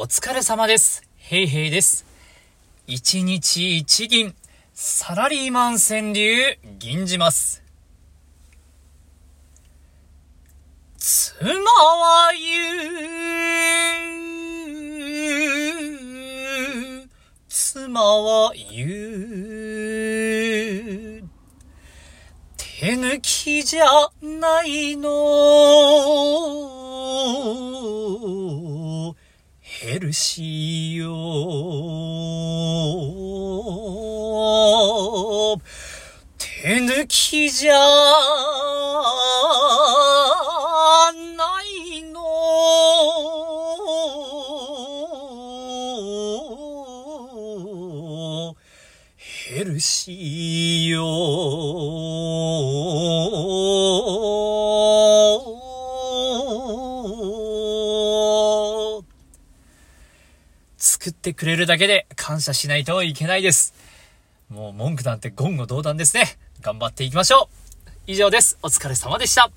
お疲れ様です。ヘイヘイです。一日一銀、サラリーマン川柳、銀じます。妻は言う、妻は言う、手抜きじゃないの。ヘルシーよ。手抜きじゃないの。ヘルシーよ。作ってくれるだけで感謝しないといけないです。もう文句なんて言語道断ですね。頑張っていきましょう。以上です。お疲れ様でした。